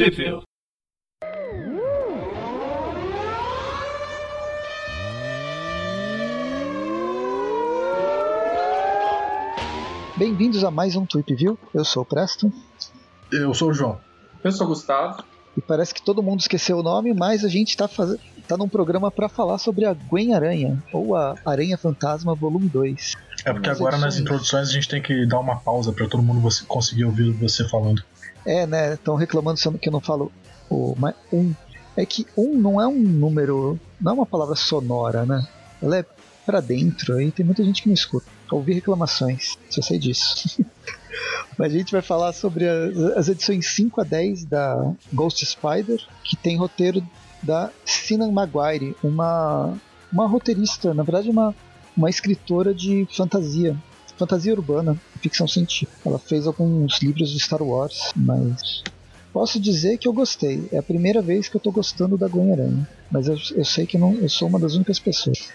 Tweepville. Bem-vindos a mais um Tweep View. Eu sou o Preston. Eu sou o João. Eu sou o Gustavo. E parece que todo mundo esqueceu o nome, mas a gente tá, faz... tá num programa para falar sobre a Gwen Aranha, ou a Aranha Fantasma Volume 2. É porque agora nas introduções a gente tem que dar uma pausa para todo mundo você conseguir ouvir você falando. É, né? Estão reclamando sendo que eu não falo o um. É que um não é um número, não é uma palavra sonora, né? Ela é para dentro, aí tem muita gente que não escuta. Ouvi reclamações, se eu sei disso. Mas a gente vai falar sobre as edições 5 a 10 da Ghost Spider, que tem roteiro da Sinan Maguire, uma, uma roteirista, na verdade uma, uma escritora de fantasia, fantasia urbana, ficção científica. Ela fez alguns livros de Star Wars, mas posso dizer que eu gostei. É a primeira vez que eu tô gostando da Gwen Aranha, mas eu, eu sei que não, eu sou uma das únicas pessoas.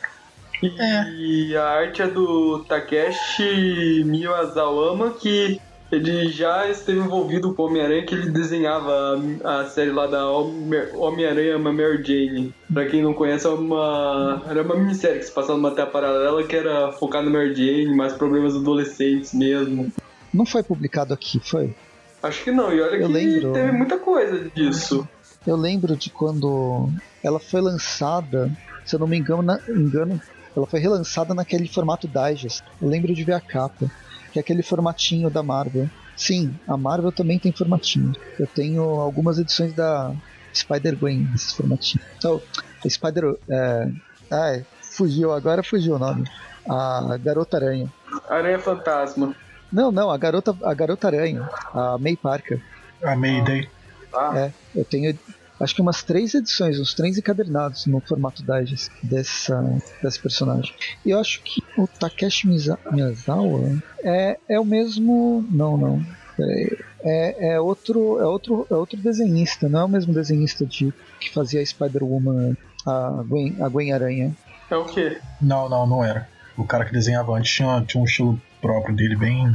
E é. a arte é do Takeshi Miyazawama, que ele já esteve envolvido com o Homem-Aranha, que ele desenhava a, série lá da Homem-Aranha Mary Jane. Pra quem não conhece, é uma, era uma minissérie que se passava numa terra paralela que era focada na Mary Jane, mais problemas adolescentes mesmo. Não foi publicado aqui, foi? Acho que não, e olha eu que lembro... teve muita coisa disso. Eu lembro de quando ela foi lançada, se eu não me engano, na, engano ela foi relançada naquele formato Digest. Eu lembro de ver a capa, que é aquele formatinho da Marvel. Sim, a Marvel também tem formatinho. Eu tenho algumas edições da Spider-Gwen nesses formatinhos. Então, Spider. É, ah, fugiu, agora fugiu o nome. A Garota Aranha. Aranha Fantasma. Não, não, a Garota, a Garota Aranha. A May Parker. A Mayday. Ah. É, eu tenho acho que umas três edições, uns três encadernados no formato Digest dessa, desse personagem. E eu acho que o Takeshi Miyazawa é, é o mesmo. Não, não. É, é, é, outro, é, outro, é outro desenhista, não é o mesmo desenhista de, que fazia a Spider-Woman, a Gwen, a Gwen Aranha. É o quê? Não, não, não era. O cara que desenhava antes tinha, tinha um estilo próprio dele, bem,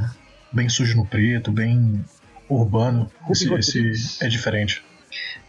bem sujo no preto, bem urbano. Esse, esse é diferente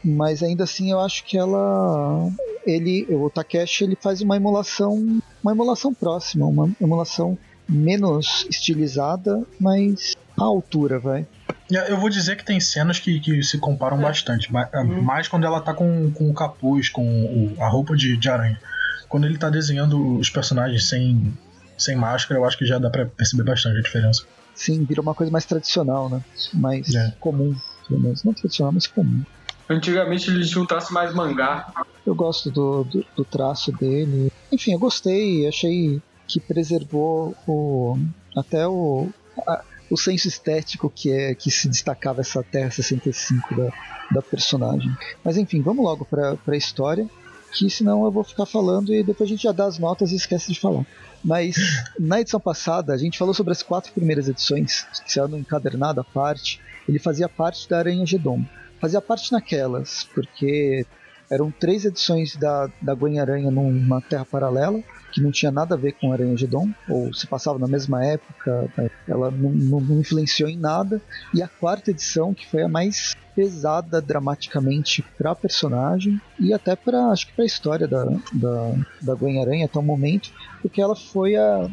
mas ainda assim eu acho que ela ele o Takeshi ele faz uma emulação uma emulação próxima uma emulação menos estilizada mas à altura vai eu vou dizer que tem cenas que, que se comparam é. bastante uhum. mais quando ela tá com, com o capuz com o, a roupa de, de aranha quando ele tá desenhando os personagens sem sem máscara eu acho que já dá para perceber bastante a diferença sim vira uma coisa mais tradicional né mais é. comum pelo menos não tradicional mas comum Antigamente um traço mais mangá. Eu gosto do, do, do traço dele. Enfim, eu gostei, achei que preservou o, até o, a, o senso estético que é que se destacava essa Terra 65 da, da personagem. Mas enfim, vamos logo para a história, que senão eu vou ficar falando e depois a gente já dá as notas e esquece de falar. Mas na edição passada a gente falou sobre as quatro primeiras edições, que saiu no encadernado à parte. Ele fazia parte da Aranha Gedom fazia parte naquelas, porque eram três edições da, da Gwen Aranha numa Terra paralela, que não tinha nada a ver com Aranha Gedon, ou se passava na mesma época, ela não, não, influenciou em nada. E a quarta edição, que foi a mais pesada dramaticamente para personagem e até para acho que para a história da, da, da Gwen Aranha até o momento, porque ela foi a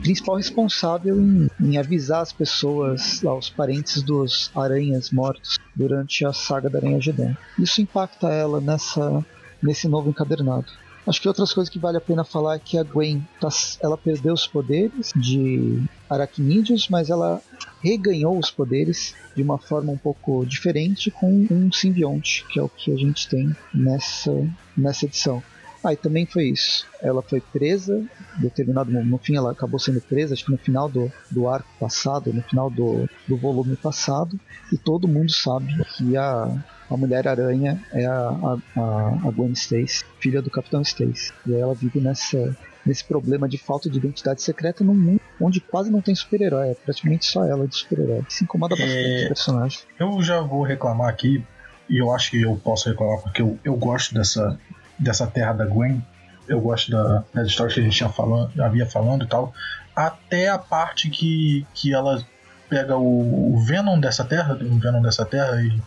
principal responsável em, em avisar as pessoas, lá, os parentes dos aranhas mortos durante a saga da Aranha Gedon. Isso impacta ela nessa nesse novo encadernado. Acho que outras coisas que vale a pena falar é que a Gwen tá, ela perdeu os poderes de aracnídeos, mas ela reganhou os poderes de uma forma um pouco diferente com um simbionte, que é o que a gente tem nessa, nessa edição. Ah, e também foi isso. Ela foi presa, determinado no fim ela acabou sendo presa, acho que no final do, do arco passado, no final do, do volume passado, e todo mundo sabe que a, a Mulher-Aranha é a, a, a Gwen Stacy, filha do Capitão Stacy. E ela vive nessa, nesse problema de falta de identidade secreta num mundo onde quase não tem super-herói, é praticamente só ela de super-herói. Se incomoda bastante é... o personagem. Eu já vou reclamar aqui, e eu acho que eu posso reclamar porque eu, eu gosto dessa, dessa terra da Gwen, eu gosto da, das histórias que a gente tinha falando, havia falando e tal, até a parte que, que ela pega o, o Venom dessa terra, o Venom dessa terra e,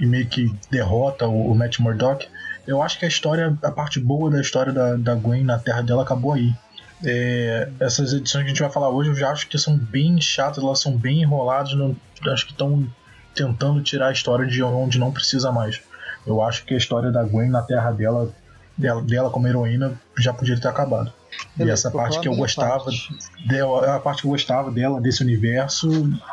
e meio que derrota o, o Matt Murdock. Eu acho que a história, a parte boa da história da, da Gwen na terra dela acabou aí. É, essas edições que a gente vai falar hoje eu já acho que são bem chatas, elas são bem enroladas, não, acho que estão tentando tirar a história de onde não precisa mais. Eu acho que a história da Gwen na terra dela, dela, dela como heroína, já podia ter acabado. E essa parte que eu gostava parte. dela, a parte que eu gostava dela, desse universo,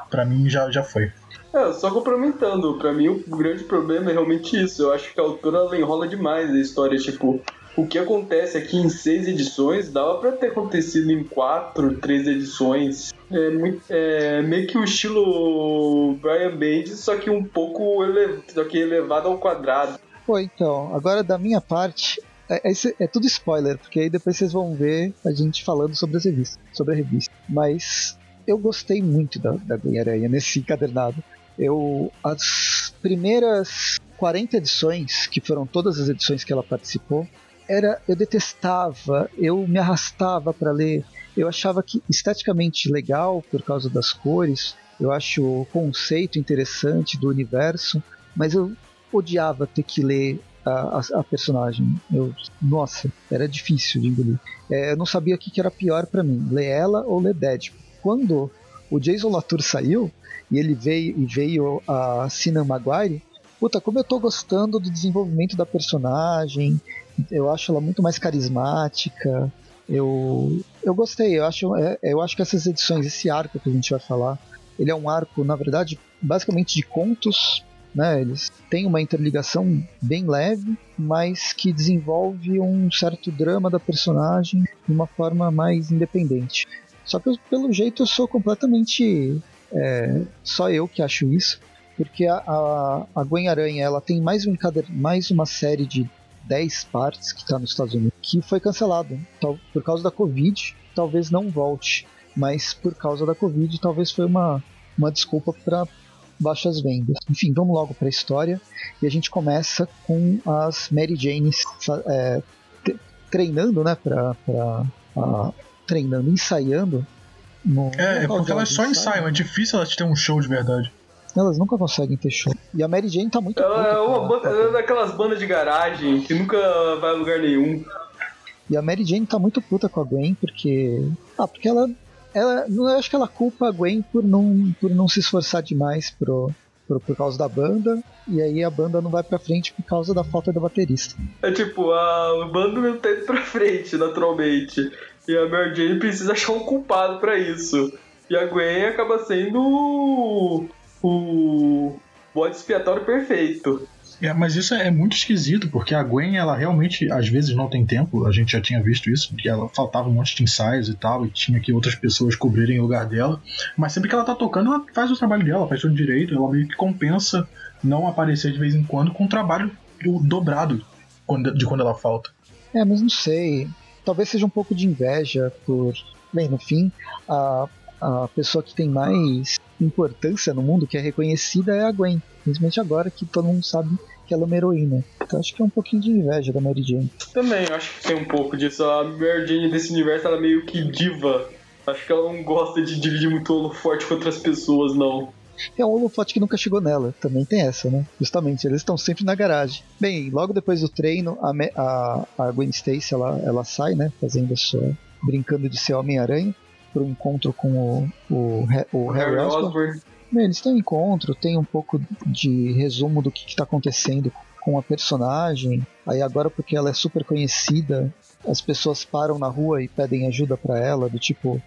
para mim já, já foi. É, só complementando, para mim o grande problema é realmente isso. Eu acho que a autora ela enrola demais a história, tipo, o que acontece aqui em seis edições dava para ter acontecido em quatro, três edições. É, muito, é meio que o estilo Brian Bendis, só que um pouco ele, só que elevado ao quadrado. Pô, então, agora da minha parte, é, é, é, tudo spoiler, porque aí depois vocês vão ver a gente falando sobre as revistas, sobre a revista. Mas eu gostei muito da, da Aranha nesse encadernado. Eu, as primeiras 40 edições, que foram todas as edições que ela participou, era eu detestava, eu me arrastava para ler. Eu achava que esteticamente legal por causa das cores, eu acho o conceito interessante do universo, mas eu odiava ter que ler a, a, a personagem. Eu, nossa, era difícil de engolir. É, eu não sabia o que, que era pior para mim, ler ela ou ler Deadpool. Quando o Jason Latour saiu e ele veio e veio a Sinan Maguire, puta, como eu tô gostando do desenvolvimento da personagem, eu acho ela muito mais carismática. Eu, eu gostei, eu acho, é, eu acho que essas edições, esse arco que a gente vai falar, ele é um arco, na verdade, basicamente de contos, né? Eles têm uma interligação bem leve, mas que desenvolve um certo drama da personagem de uma forma mais independente. Só que eu, pelo jeito eu sou completamente é, só eu que acho isso, porque a, a, a Gwen Aranha ela tem mais, um, mais uma série de 10 partes que está nos Estados Unidos, que foi cancelado tal, por causa da Covid. Talvez não volte, mas por causa da Covid, talvez foi uma, uma desculpa para baixas vendas. Enfim, vamos logo para a história e a gente começa com as Mary Janes é, treinando, né, para treinando, ensaiando. No, é, é porque elas só ensaiam, é difícil elas ter um show de verdade. Elas nunca conseguem ter show. E a Mary Jane tá muito Ela é uma banda, ela é daquelas bandas de garagem que nunca vai a lugar nenhum. E a Mary Jane tá muito puta com a Gwen porque. Ah, porque ela. Ela eu acho que ela culpa a Gwen por não, por não se esforçar demais pro, por, por causa da banda, e aí a banda não vai pra frente por causa da falta da baterista. É tipo, a banda não tá indo pra frente, naturalmente. E a Mary Jane precisa achar um culpado para isso. E a Gwen acaba sendo o bode expiatório perfeito. É, mas isso é muito esquisito, porque a Gwen, ela realmente, às vezes, não tem tempo. A gente já tinha visto isso, porque ela faltava um monte de ensaios e tal, e tinha que outras pessoas cobrirem o lugar dela. Mas sempre que ela tá tocando, ela faz o trabalho dela, faz tudo direito, ela meio que compensa não aparecer de vez em quando com o trabalho dobrado de quando ela falta. É, mas não sei. Talvez seja um pouco de inveja por. Bem, no fim, a, a pessoa que tem mais importância no mundo, que é reconhecida, é a Gwen. Principalmente agora que todo mundo sabe que ela é uma heroína. Então acho que é um pouquinho de inveja da Mary Jane. Também, acho que tem um pouco disso. A Mary Jane desse universo, ela é meio que diva. Acho que ela não gosta de dividir muito holoforte com outras pessoas, não. É um holofote que nunca chegou nela. Também tem essa, né? Justamente, eles estão sempre na garagem. Bem, logo depois do treino, a, a, a Gwen Stacy, ela, ela sai, né? Fazendo a sua... Brincando de ser Homem-Aranha para o encontro com o, o, o Harry Osborn. Eles têm um encontro, tem um pouco de resumo do que está acontecendo com a personagem. Aí agora porque ela é super conhecida, as pessoas param na rua e pedem ajuda para ela, do tipo,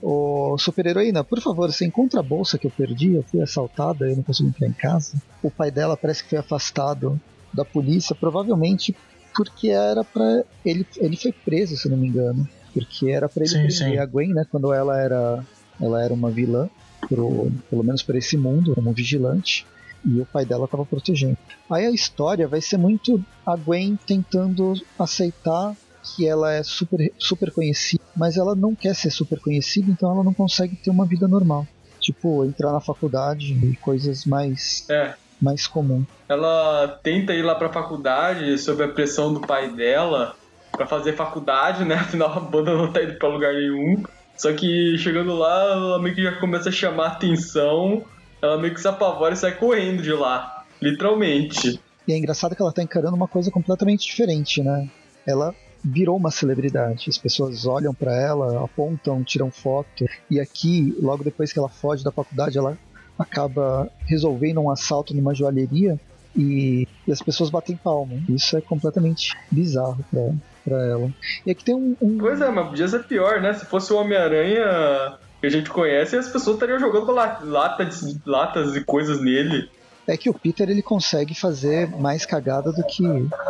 Ô, super-heroína, por favor, você encontra a bolsa que eu perdi? Eu fui assaltada, eu não consigo entrar em casa. O pai dela parece que foi afastado da polícia, provavelmente porque era para ele ele foi preso, se não me engano porque era para ele sim, sim. a Gwen, né, quando ela era ela era uma vilã, pro, pelo menos para esse mundo, como vigilante, e o pai dela estava protegendo. Aí a história vai ser muito a Gwen tentando aceitar que ela é super, super conhecida, mas ela não quer ser super conhecida, então ela não consegue ter uma vida normal. Tipo, entrar na faculdade e coisas mais. É. Mais comum. Ela tenta ir lá pra faculdade sob a pressão do pai dela, para fazer faculdade, né? Afinal, a banda não tá indo pra lugar nenhum. Só que chegando lá, ela meio que já começa a chamar atenção, ela meio que se apavora e sai correndo de lá. Literalmente. E é engraçado que ela tá encarando uma coisa completamente diferente, né? Ela virou uma celebridade. As pessoas olham para ela, apontam, tiram foto. E aqui, logo depois que ela foge da faculdade, ela acaba resolvendo um assalto numa joalheria e, e as pessoas batem palma. Isso é completamente bizarro pra, pra ela. E aqui tem um, um... Pois é, mas podia ser pior, né? Se fosse o Homem-Aranha que a gente conhece, as pessoas estariam jogando latas, latas e coisas nele é que o Peter ele consegue fazer mais cagada do que,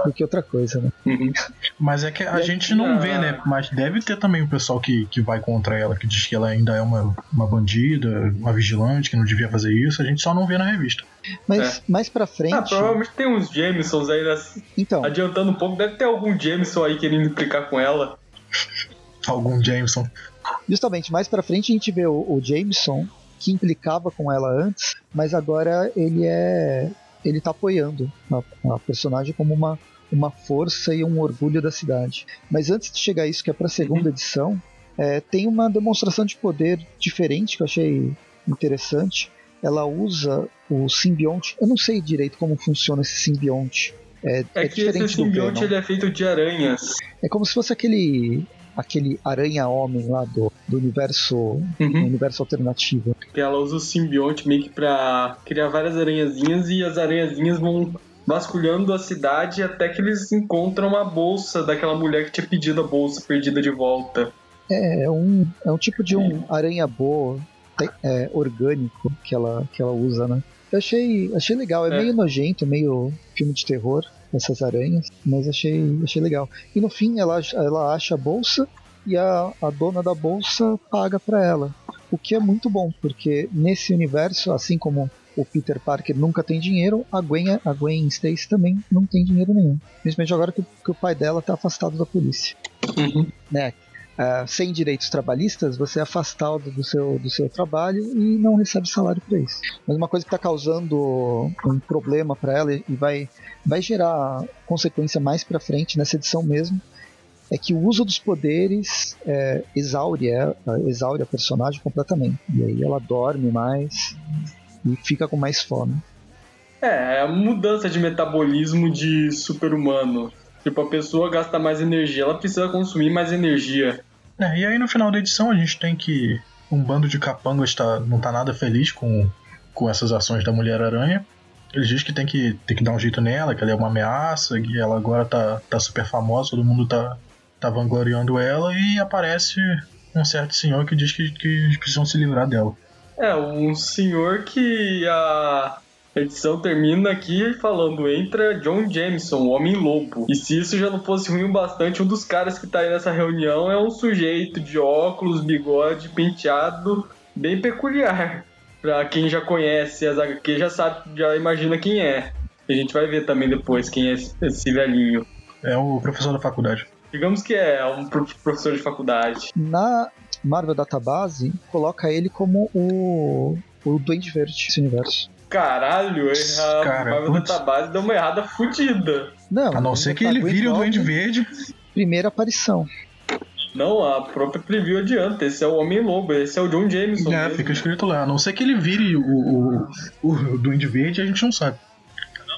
do que outra coisa, né? Uhum. Mas é que a gente não vê, né? Mas deve ter também o pessoal que, que vai contra ela, que diz que ela ainda é uma, uma bandida, uma vigilante, que não devia fazer isso. A gente só não vê na revista. Mas é. mais pra frente. Ah, provavelmente tem uns Jamesons aí, né? Então. Adiantando um pouco, deve ter algum Jameson aí querendo implicar com ela. algum Jameson. Justamente, mais pra frente a gente vê o, o Jameson que implicava com ela antes, mas agora ele é ele tá apoiando a, a personagem como uma uma força e um orgulho da cidade. Mas antes de chegar a isso, que é para a segunda uhum. edição, é, tem uma demonstração de poder diferente que eu achei interessante. Ela usa o simbionte. Eu não sei direito como funciona esse simbionte. É, é, é que esse simbionte ele é feito de aranhas. É como se fosse aquele aquele aranha-homem lá do, do universo uhum. universo alternativo. Ela usa o simbionte meio que pra criar várias aranhazinhas e as aranhazinhas vão vasculhando a cidade até que eles encontram a bolsa daquela mulher que tinha pedido a bolsa perdida de volta. É, é um, é um tipo de um aranha-boa é, orgânico que ela, que ela usa, né? Eu achei, achei legal, é, é, meio nojento, meio filme de terror, essas aranhas, mas achei, achei legal. E no fim ela, ela acha a bolsa e a, a dona da bolsa paga para ela. O que é muito bom, porque nesse universo, assim como o Peter Parker nunca tem dinheiro, a Gwen, a Gwen Stacy também não tem dinheiro nenhum. Principalmente agora que, que o pai dela está afastado da polícia. Uhum. Né? Uh, sem direitos trabalhistas, você é afastado do seu, do seu trabalho e não recebe salário para isso. Mas uma coisa que está causando um problema para ela e vai, vai gerar consequência mais para frente nessa edição mesmo é que o uso dos poderes é, exaure, é, exaure a personagem completamente. E aí ela dorme mais e fica com mais fome. É, é a mudança de metabolismo de super-humano. Tipo, a pessoa gasta mais energia, ela precisa consumir mais energia. É, e aí no final da edição a gente tem que um bando de capangas tá, não tá nada feliz com, com essas ações da Mulher-Aranha. Eles dizem que tem, que tem que dar um jeito nela, que ela é uma ameaça, que ela agora tá, tá super famosa, todo mundo tá, tá vangloriando ela, e aparece um certo senhor que diz que, que precisam se livrar dela. É, um senhor que a a edição termina aqui falando: entra John Jameson, o Homem-Lobo. E se isso já não fosse ruim bastante, um dos caras que tá aí nessa reunião é um sujeito de óculos, bigode, penteado, bem peculiar. Pra quem já conhece as HQ, já sabe, já imagina quem é. A gente vai ver também depois quem é esse velhinho. É o professor da faculdade. Digamos que é, é um professor de faculdade. Na Marvel Database, coloca ele como o, o Duende Verde desse universo. Caralho, a Cara, Marvel Database deu uma errada fodida. Não, a não ser que ele vire o Duende Verde. Primeira aparição. Não, a própria preview adianta. Esse é o Homem-Lobo, esse é o John Jameson. É, mesmo. fica escrito lá. A não ser que ele vire o, o, o Duende Verde, a gente não sabe.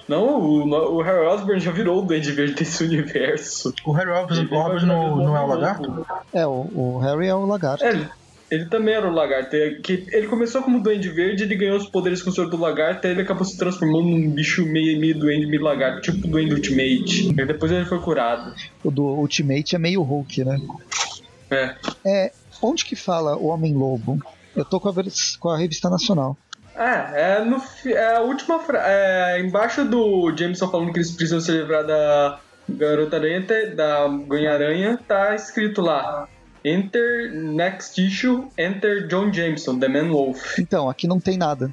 Não, o, o Harry Osborn já virou o Duende Verde desse universo. O Harry Osborn, não, não é o lagarto? É, o, o Harry é o lagarto. É, ele também era o lagarto. É que ele começou como duende verde, ele ganhou os poderes com o senhor do lagarto, aí ele acabou se transformando num bicho meio, meio duende, meio lagarto, tipo duende Ultimate. E depois ele foi curado. O do Ultimate é meio Hulk, né? É. É. Onde que fala o Homem-Lobo? Eu tô com a, com a revista nacional. É, é, no, é a última frase. É, embaixo do Jameson falando que eles precisam se livrar da Garota Aranha, da Ganha-Aranha, tá escrito lá. Enter next issue, enter John Jameson, The Man Wolf. Então, aqui não tem nada.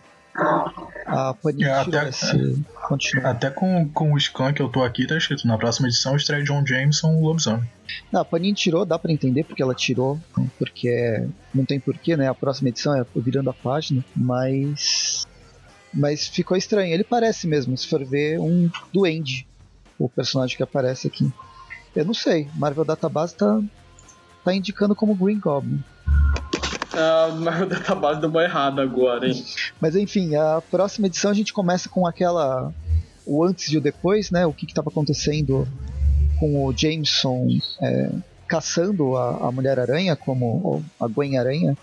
A Panini é, até, até com, com o scan que eu tô aqui, tá escrito na próxima edição estreia John Jameson, o lobisomem. Não, a Panini tirou, dá para entender porque ela tirou, porque não tem porquê, né? A próxima edição é virando a página, mas mas ficou estranho. Ele parece mesmo, se for ver um duende, o personagem que aparece aqui. Eu não sei, Marvel Database tá tá indicando como Green Goblin. Ah, mas o database deu uma errada agora, hein? Mas enfim, a próxima edição a gente começa com aquela. O antes e o depois, né? O que estava acontecendo com o Jameson é, caçando a, a Mulher-Aranha, como a Gwen-Aranha,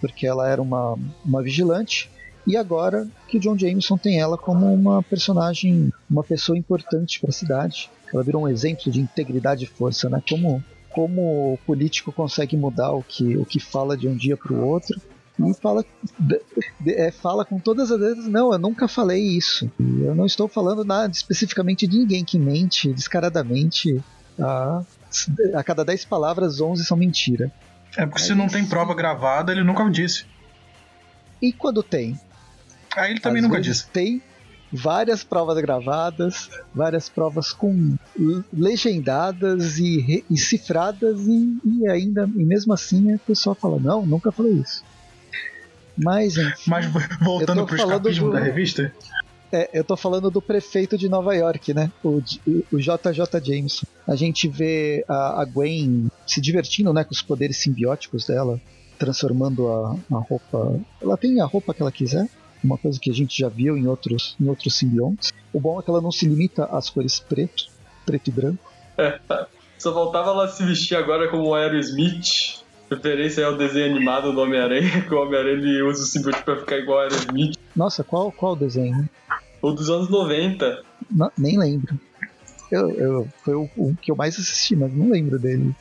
porque ela era uma, uma vigilante. E agora que o John Jameson tem ela como uma personagem, uma pessoa importante para a cidade. Ela virou um exemplo de integridade e força, né? Como, como o político consegue mudar o que, o que fala de um dia para o outro. E fala, é, fala com todas as vezes, não, eu nunca falei isso. Eu não estou falando nada especificamente de ninguém que mente descaradamente. A, a cada 10 palavras, 11 são mentira. É porque se não tem prova gravada, ele nunca disse. E quando tem? Aí ele também Às nunca disse. Tem várias provas gravadas, várias provas com legendadas e, e cifradas e, e, ainda e mesmo assim a pessoa fala não, nunca falei isso. Mas enfim, Mas voltando pro escapismo do, da revista, é, eu tô falando do prefeito de Nova York, né? O, o JJ Jameson. A gente vê a, a Gwen se divertindo, né, com os poderes simbióticos dela, transformando a, a roupa. Ela tem a roupa que ela quiser uma coisa que a gente já viu em outros, em outros simbiontes. O bom é que ela não se limita às cores preto, preto e branco. É, só faltava ela se vestir agora como Aerosmith. Referência ao desenho animado do Homem-Aranha, que o Homem-Aranha usa o simbionte pra ficar igual a Aerosmith. Nossa, qual, qual desenho? O dos anos 90. Não, nem lembro. Eu, eu, foi o, o, que eu mais assisti, mas não lembro dele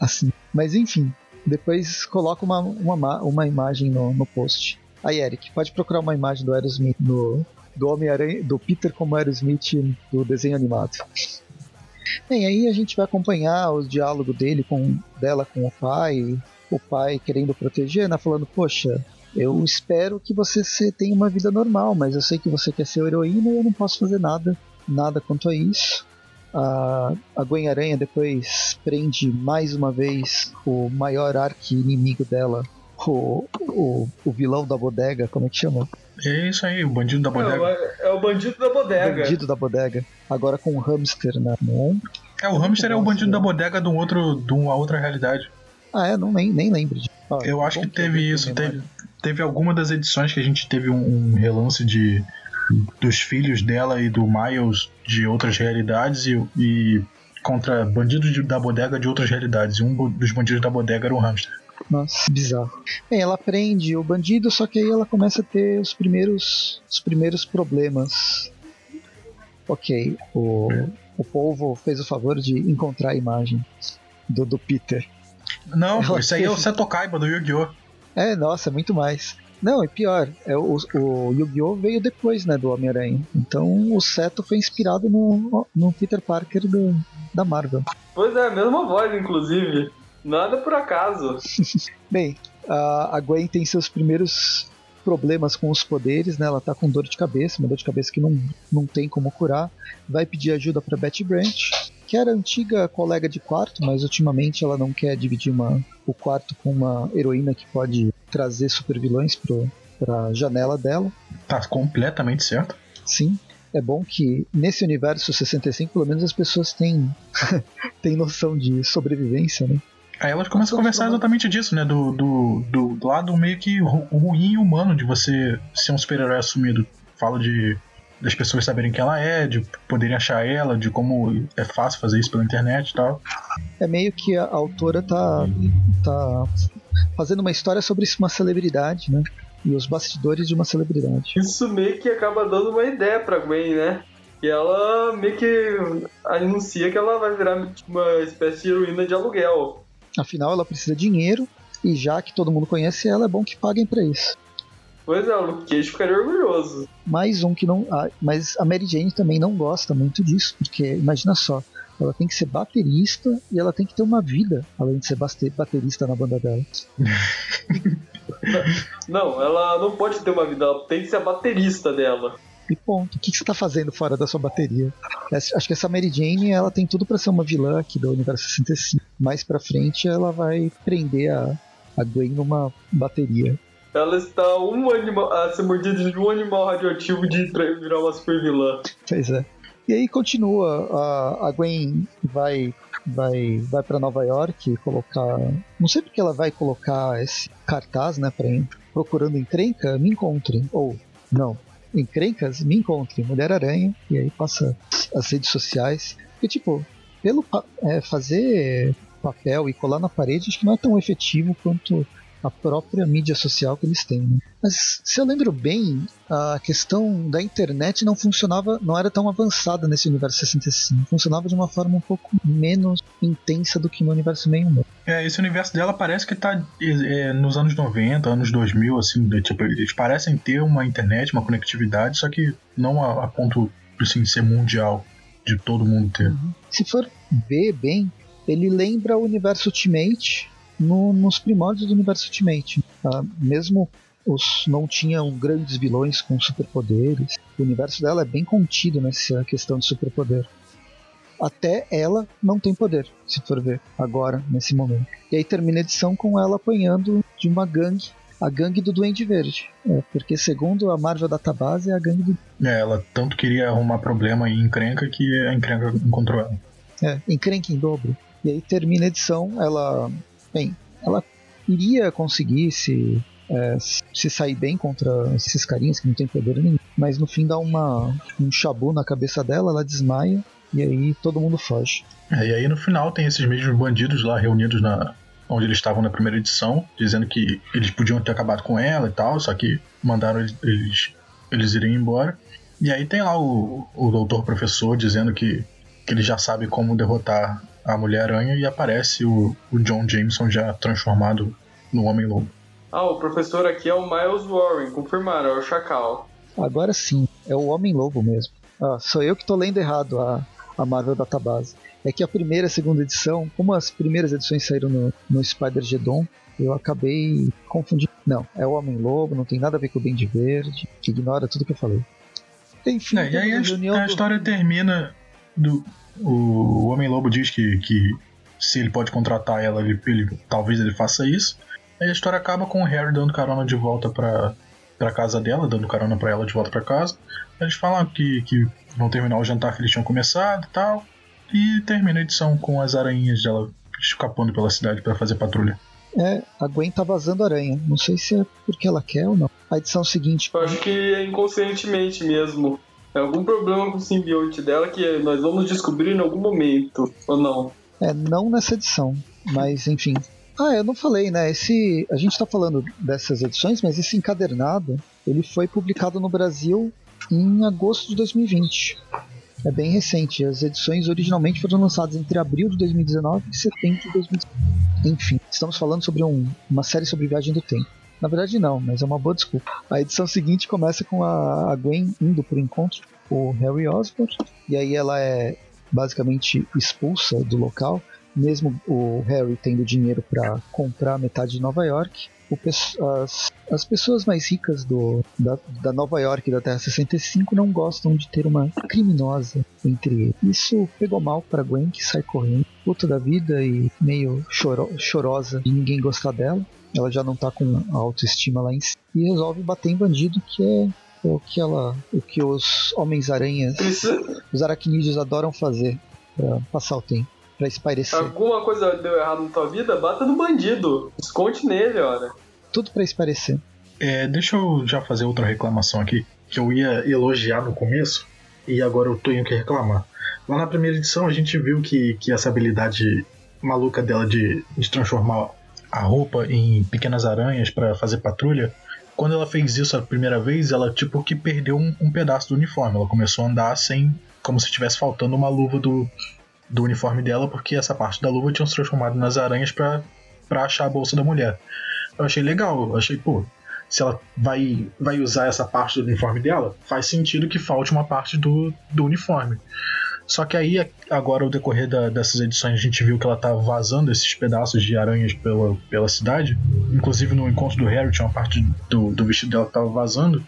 assim. Mas enfim, depois coloca uma, uma, uma imagem no, no post. Aí, Eric, pode procurar uma imagem do Aerosmith no, do Homem-Aranha, do Peter como Aerosmith do desenho animado. Bem, aí a gente vai acompanhar o diálogo dele com dela com o pai, o pai querendo proteger, né, falando, poxa, eu espero que você tenha uma vida normal, mas eu sei que você quer ser heroína e eu não posso fazer nada, nada quanto a isso. A, a Gwen Aranha depois prende mais uma vez o maior arqui-inimigo dela, o, o, o vilão da bodega, como é que chama? É isso aí, o bandido da bodega. É, é o bandido da bodega. Bandido da bodega. Agora com o hamster na mão. É, o hamster é o bandido da bodega de, um outro, de uma outra realidade. Ah, é? Não, nem, nem lembro. Ah, eu acho que teve isso. Teve, teve alguma das edições que a gente teve um, um relance de dos filhos dela e do Miles de outras realidades e, e contra bandidos da bodega de outras realidades. E um dos bandidos da bodega era o hamster. Nossa, bizarro. Bem, ela prende o bandido, só que aí ela começa a ter os primeiros, os primeiros problemas. Ok, o, o povo fez o favor de encontrar a imagem do, do Peter. Não, ela isso aí é o Seto Kaiba do Yu-Gi-Oh! É, nossa, muito mais. Não, é pior. É, o, o Yu-Gi-Oh! veio depois né, do Homem-Aranha. Então o Seto foi inspirado no, no Peter Parker do, da Marvel. Pois é, a mesma voz, inclusive. Nada por acaso. Bem, a, Gwen tem seus primeiros problemas com os poderes, né? Ela tá com dor de cabeça, uma dor de cabeça que não, não tem como curar. Vai pedir ajuda para Betty Branch, que era antiga colega de quarto, mas ultimamente ela não quer dividir uma, o quarto com uma heroína que pode trazer supervilões pro, pra janela dela. Tá completamente certo. Sim. É bom que nesse universo 65, pelo menos as pessoas têm, têm noção de sobrevivência, né? Aí elas começam a conversar exatamente disso, né? Do, do, do, do lado meio que ruim e humano de você ser um super-herói assumido. Fala de das pessoas saberem quem ela é, de poderem achar ela, de como é fácil fazer isso pela internet e tal. É meio que a autora tá, tá fazendo uma história sobre uma celebridade, né? E os bastidores de uma celebridade. Isso meio que acaba dando uma ideia pra Gwen, né? E ela meio que anuncia que ela vai virar uma espécie de heroína de aluguel. Afinal, ela precisa de dinheiro e já que todo mundo conhece ela, é bom que paguem para isso. Pois é, o Luke Cage ficaria orgulhoso. Mais um que não. Ah, mas a Mary Jane também não gosta muito disso, porque imagina só, ela tem que ser baterista e ela tem que ter uma vida, além de ser baterista na banda dela. não, ela não pode ter uma vida, ela tem que ser a baterista dela. E ponto. O que, você tá fazendo fora da sua bateria? Acho que essa Mary Jane, ela tem tudo para ser uma vilã aqui do Universo 65. Mais pra frente, ela vai prender a, a Gwen numa bateria. Ela está um animal, a ser mordida de um animal radioativo de virar uma super vilã. Pois é. E aí continua, a, a Gwen vai vai, vai para Nova York colocar. Não sei porque ela vai colocar esse cartaz, né, para procurando encrenca, me encontre. Ou, não, encrencas, me encontre. Mulher-Aranha, e aí passa as redes sociais. E tipo, pelo é, fazer papel e colar na parede, acho que não é tão efetivo quanto a própria mídia social que eles têm. Né? Mas se eu lembro bem, a questão da internet não funcionava, não era tão avançada nesse universo 65. Funcionava de uma forma um pouco menos intensa do que no universo 61. É, esse universo dela parece que tá é, nos anos 90, anos 2000, assim, de, tipo, eles parecem ter uma internet, uma conectividade, só que não a, a ponto assim, ser mundial, de todo mundo ter. Uhum. Se for ver bem, ele lembra o universo Ultimate no, nos primórdios do universo Ultimate. Tá? Mesmo os não tinham grandes vilões com superpoderes, o universo dela é bem contido nessa questão de superpoder. Até ela não tem poder, se for ver, agora, nesse momento. E aí termina a edição com ela apanhando de uma gangue a gangue do Duende Verde. É, porque segundo a Marvel Database é a gangue do. É, ela tanto queria arrumar problema e encrenca que a encrenca encontrou ela. É, encrenca em dobro. E aí termina a edição, ela Bem, ela iria conseguir se, é, se sair bem contra esses carinhas que não tem poder nenhum, mas no fim dá uma, um chabu na cabeça dela, ela desmaia e aí todo mundo foge. É, e aí no final tem esses mesmos bandidos lá reunidos na onde eles estavam na primeira edição, dizendo que eles podiam ter acabado com ela e tal, só que mandaram eles, eles, irem embora. E aí tem lá o, o doutor professor dizendo que, que ele já sabe como derrotar a Mulher-Aranha e aparece o, o John Jameson já transformado no Homem-Lobo. Ah, o professor aqui é o Miles Warren, confirmaram, é o Chacal. Agora sim, é o Homem-Lobo mesmo. Ah, sou eu que tô lendo errado a, a Marvel Database. É que a primeira e a segunda edição, como as primeiras edições saíram no, no Spider-Geddon, eu acabei confundindo. Não, é o Homem-Lobo, não tem nada a ver com o Bem Verde, que ignora tudo que eu falei. Enfim, é, e aí a, a, história do... termina do, o Homem-Lobo diz que, que se ele pode contratar ela, ele, ele, talvez ele faça isso. Aí a história acaba com o Harry dando carona de volta pra, pra casa dela, dando carona pra ela de volta pra casa. Eles falam que, que vão terminar o jantar que eles tinham começado e tal. E termina a edição com as aranhas dela escapando pela cidade para fazer patrulha. É, a Gwen tá vazando aranha. Não sei se é porque ela quer ou não. A edição seguinte. Eu acho que é inconscientemente mesmo. É algum problema com o simbionte dela que nós vamos descobrir em algum momento, ou não? É, não nessa edição, mas enfim. Ah, eu não falei, né? Esse, a gente tá falando dessas edições, mas esse encadernado, ele foi publicado no Brasil em agosto de 2020. É bem recente. As edições originalmente foram lançadas entre abril de 2019 e setembro de 2019. Enfim, estamos falando sobre um, uma série sobre viagem do tempo. Na verdade, não, mas é uma boa desculpa. A edição seguinte começa com a Gwen indo pro encontro com o Harry Osborn, e aí ela é basicamente expulsa do local, mesmo o Harry tendo dinheiro para comprar metade de Nova York. As, as pessoas mais ricas do, da, da Nova York da Terra 65 não gostam de ter uma criminosa entre eles. Isso pegou mal para Gwen, que sai correndo, puta da vida e meio choro, chorosa de ninguém gostar dela ela já não tá com a autoestima lá em cima e resolve bater em bandido, que é o que ela, o que os homens-aranhas, os aracnídeos adoram fazer para passar o tempo, para espairecer. Alguma coisa deu errado na tua vida? Bata no bandido, esconde nele, olha. Tudo para espairecer. É, deixa eu já fazer outra reclamação aqui, que eu ia elogiar no começo e agora eu tenho que reclamar. Lá na primeira edição a gente viu que, que essa habilidade maluca dela de, de transformar a roupa em pequenas aranhas para fazer patrulha. Quando ela fez isso a primeira vez, ela tipo que perdeu um, um, pedaço do uniforme. Ela começou a andar sem, como se estivesse faltando uma luva do, do uniforme dela, porque essa parte da luva tinha se transformado nas aranhas para achar a bolsa da mulher. Eu achei legal, eu achei, pô, se ela vai, vai usar essa parte do uniforme dela, faz sentido que falte uma parte do, do uniforme. Só que aí, agora, ao decorrer da, dessas edições, a gente viu que ela tá vazando esses pedaços de aranhas pela, pela cidade. Inclusive no encontro do Harry tinha uma parte do, do vestido dela que tava vazando.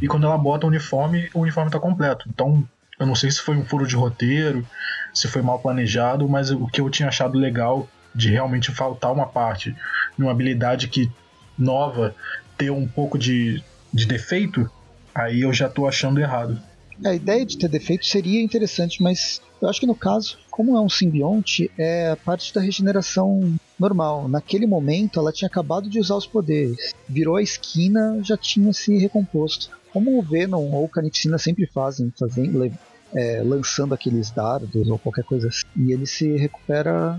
E quando ela bota o uniforme, o uniforme tá completo. Então, eu não sei se foi um furo de roteiro, se foi mal planejado, mas o que eu tinha achado legal de realmente faltar uma parte numa habilidade que nova ter um pouco de, de defeito, aí eu já tô achando errado. A ideia de ter defeito seria interessante, mas eu acho que no caso, como é um simbionte, é parte da regeneração normal. Naquele momento, ela tinha acabado de usar os poderes, virou a esquina, já tinha se recomposto. Como o Venom ou o Carnificina sempre fazem, fazendo, é, lançando aqueles dardos ou qualquer coisa assim, e ele se recupera